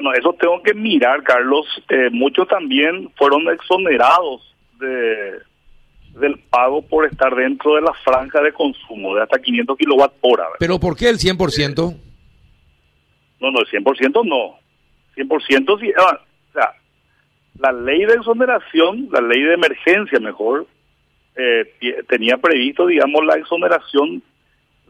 Bueno, eso tengo que mirar, Carlos. Eh, muchos también fueron exonerados de del pago por estar dentro de la franja de consumo de hasta 500 kilowatt hora. ¿Pero por qué el 100%? No, no, el 100% no. 100% sí. Ah, o sea, la ley de exoneración, la ley de emergencia mejor, eh, tenía previsto, digamos, la exoneración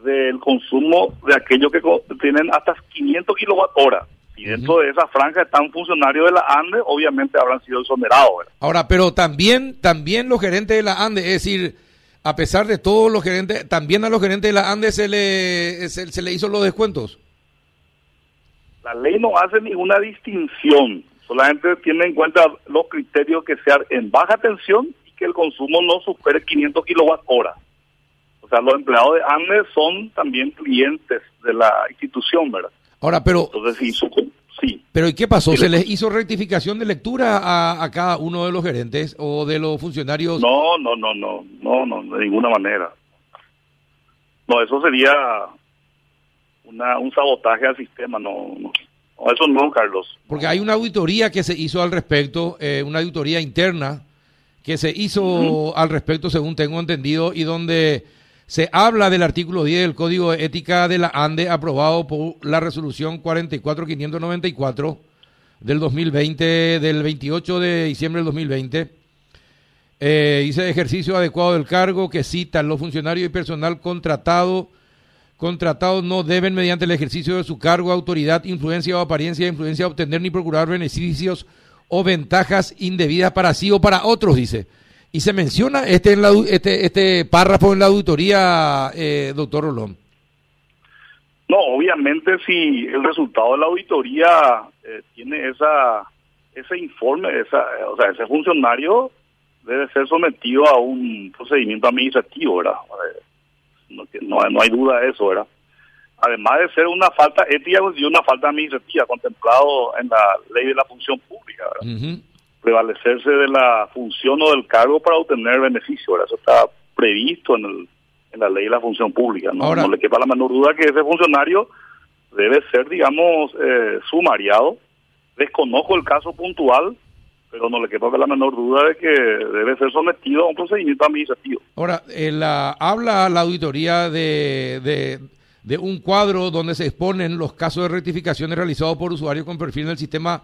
del consumo de aquellos que tienen hasta 500 kilowatt hora. Y dentro de esa franja están funcionarios de la ANDE, obviamente habrán sido exonerados. Ahora, pero también, también los gerentes de la ANDE, es decir, a pesar de todos los gerentes, también a los gerentes de la ANDE se le, se, le hizo los descuentos. La ley no hace ninguna distinción, solamente tiene en cuenta los criterios que sean en baja tensión y que el consumo no supere 500 kilowatt hora. O sea, los empleados de ANDE son también clientes de la institución, ¿verdad? Ahora, pero... Entonces, sí. Pero ¿y qué pasó? ¿Se les hizo rectificación de lectura a, cada uno de los gerentes o de los funcionarios? No, no, no, no, no, no, de ninguna manera. No, eso sería una, un sabotaje al sistema, no, no, eso no, Carlos. Porque hay una auditoría que se hizo al respecto, eh, una auditoría interna que se hizo al respecto, según tengo entendido, y donde se habla del artículo 10 del Código de Ética de la ANDE aprobado por la resolución 44594 del 2020, del 28 de diciembre del 2020. Eh, dice ejercicio adecuado del cargo que cita los funcionarios y personal contratado contratados no deben mediante el ejercicio de su cargo, autoridad, influencia o apariencia de influencia obtener ni procurar beneficios o ventajas indebidas para sí o para otros, dice. Y se menciona este, en la, este, este párrafo en la auditoría, eh, doctor Rolón. No, obviamente si el resultado de la auditoría eh, tiene esa ese informe, esa, o sea, ese funcionario debe ser sometido a un procedimiento administrativo, ¿verdad? Eh, no, no, no hay duda de eso, ¿verdad? Además de ser una falta ética y una falta administrativa contemplado en la ley de la función pública, ¿verdad? Prevalecerse de la función o del cargo para obtener beneficio. Eso está previsto en, el, en la ley de la función pública. ¿no? no le quepa la menor duda que ese funcionario debe ser, digamos, eh, sumariado. Desconozco el caso puntual, pero no le quepa la menor duda de que debe ser sometido a un procedimiento administrativo. Ahora, la, habla la auditoría de, de, de, un cuadro donde se exponen los casos de rectificaciones realizados por usuarios con perfil en el sistema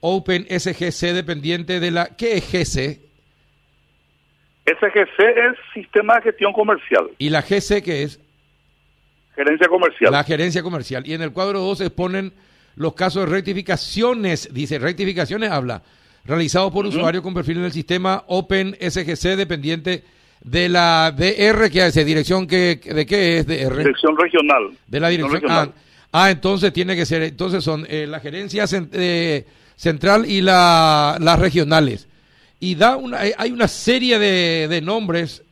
Open SGC dependiente de la... ¿Qué es GC? SGC es Sistema de Gestión Comercial. ¿Y la GC qué es? Gerencia Comercial. La Gerencia Comercial. Y en el cuadro 2 se exponen los casos de rectificaciones, dice rectificaciones, habla, realizados por usuarios con perfil en el sistema Open SGC dependiente de la DR, que hace dirección que de qué es DR? Dirección regional. De la dirección. Ah, ah, entonces tiene que ser, entonces son eh, las gerencias eh, central y la, las regionales. Y da una, hay una serie de, de nombres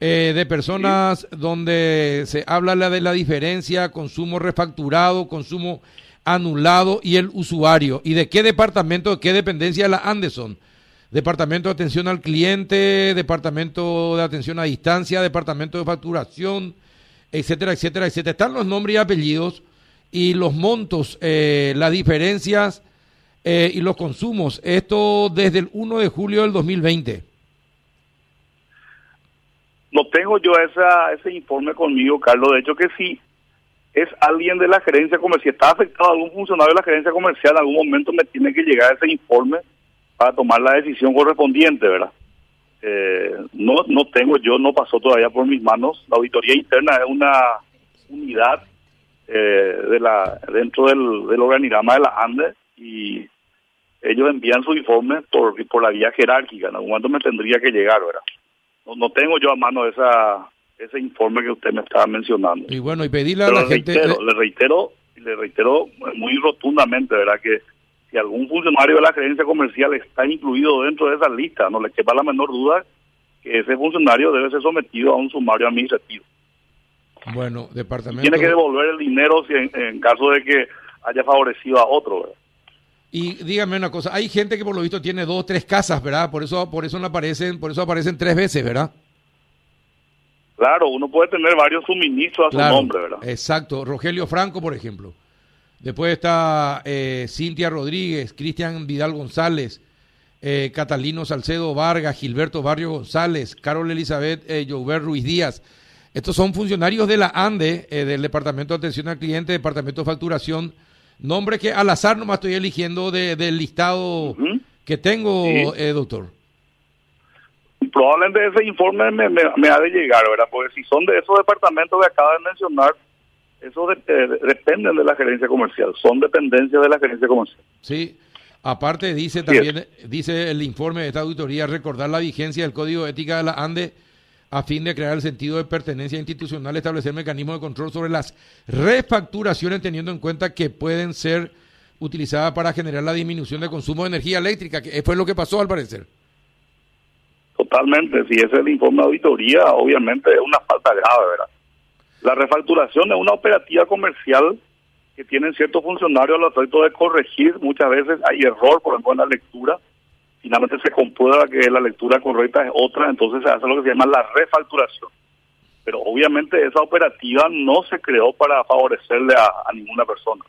eh, de personas donde se habla de la diferencia, consumo refacturado, consumo anulado y el usuario. ¿Y de qué departamento, de qué dependencia la Anderson? Departamento de atención al cliente, departamento de atención a distancia, departamento de facturación, etcétera, etcétera, etcétera. Están los nombres y apellidos y los montos, eh, las diferencias eh, y los consumos. Esto desde el 1 de julio del 2020. No tengo yo esa, ese informe conmigo, Carlos. De hecho que si es alguien de la gerencia comercial, está afectado algún funcionario de la gerencia comercial, en algún momento me tiene que llegar ese informe para tomar la decisión correspondiente, ¿verdad? Eh, no, no tengo yo, no pasó todavía por mis manos. La auditoría interna es una unidad eh, de la dentro del, del organigrama de la ANDE y ellos envían su informe por, por la vía jerárquica, en algún momento me tendría que llegar, ¿verdad? No, tengo yo a mano esa ese informe que usted me estaba mencionando. Y bueno, y pedirle a la gente... Le reitero, le reitero muy rotundamente, ¿verdad? Que si algún funcionario de la gerencia comercial está incluido dentro de esa lista, no le quepa la menor duda que ese funcionario debe ser sometido a un sumario administrativo. Bueno, departamento... tiene que devolver el dinero si en, en caso de que haya favorecido a otro, ¿verdad? Y dígame una cosa, hay gente que por lo visto tiene dos o tres casas, ¿verdad? Por eso, por eso no aparecen, por eso aparecen tres veces, ¿verdad? Claro, uno puede tener varios suministros a su nombre, ¿verdad? Exacto. Rogelio Franco, por ejemplo. Después está eh, Cintia Rodríguez, Cristian Vidal González, eh, Catalino Salcedo Vargas, Gilberto Barrio González, Carol Elizabeth eh, Ruiz Díaz. Estos son funcionarios de la ANDE, eh, del Departamento de Atención al Cliente, Departamento de Facturación, nombres que al azar nomás estoy eligiendo del listado que tengo, eh, doctor. Probablemente ese informe me, me, ha de llegar, ¿verdad? Porque si son de esos departamentos que acaba de mencionar, eso dependen de la gerencia comercial, son dependencias de la gerencia comercial. Sí, aparte dice también, dice el informe de esta auditoría, recordar la vigencia del Código de Ética de la ANDE a fin de crear el sentido de pertenencia institucional, establecer mecanismos de control sobre las refacturaciones teniendo en cuenta que pueden ser utilizadas para generar la disminución de consumo de energía eléctrica, que fue lo que pasó al parecer. Totalmente, si ese es el informe de auditoría, obviamente es una falta grave, ¿verdad? La refacturación es una operativa comercial que tienen ciertos funcionarios al efecto de corregir, muchas veces hay error, por ejemplo, la lectura, finalmente se comprueba que la lectura correcta es otra, entonces se hace lo que se llama la refacturación. Pero obviamente esa operativa no se creó para favorecerle a, ninguna persona.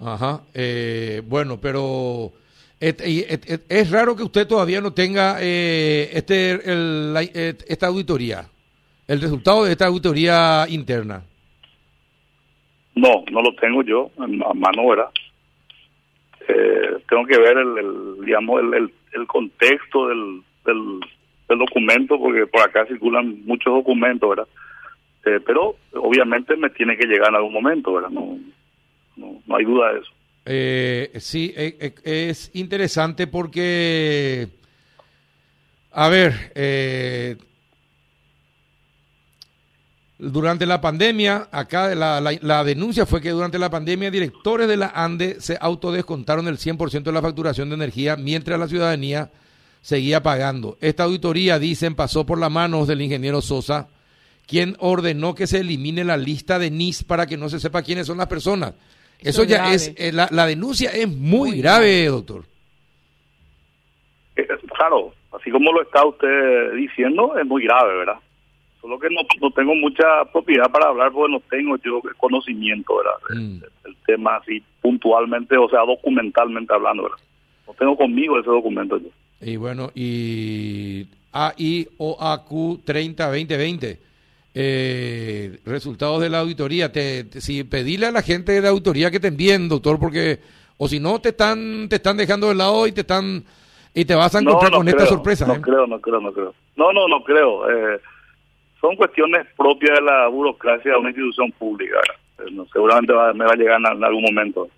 Ajá, eh, bueno, pero es, raro que usted todavía no tenga eh, este el, esta auditoría, el resultado de esta auditoría interna. No, no lo tengo yo a mano, ¿verdad? Eh, tengo que ver el, digamos el, el, contexto del, del, documento porque por acá circulan muchos documentos verdad eh, pero obviamente me tiene que llegar en algún momento verdad no no, hay duda de eso. Eh, sí es interesante porque a ver eh, durante la pandemia, acá la, la, denuncia fue que durante la pandemia directores de la ANDE se autodescontaron el 100% de la facturación de energía mientras la ciudadanía seguía pagando. Esta auditoría, dicen, pasó por las manos del ingeniero Sosa, quien ordenó que se elimine la lista de NIS para que no se sepa quiénes son las personas. Eso, ya es, eh, la, la, denuncia es muy, grave, doctor. Eh, claro, así como lo está usted diciendo, es muy grave, ¿verdad? Solo que no, no tengo mucha propiedad para hablar porque no tengo yo conocimiento, ¿verdad? Mm. El, tema así puntualmente, o sea, documentalmente hablando, ¿verdad? No tengo conmigo ese documento yo. Y bueno, y AIOAQ 30 2020, eh, resultados de la auditoría. Te, si pedirle a la gente de auditoría que te envíen, doctor, porque o si no te están te están dejando de lado y te están y te vas a encontrar con esta sorpresa. No ¿eh? creo, no creo, no creo. No, no, no creo. Eh, son cuestiones propias de la burocracia de una institución pública. Seguramente me va a llegar en algún momento.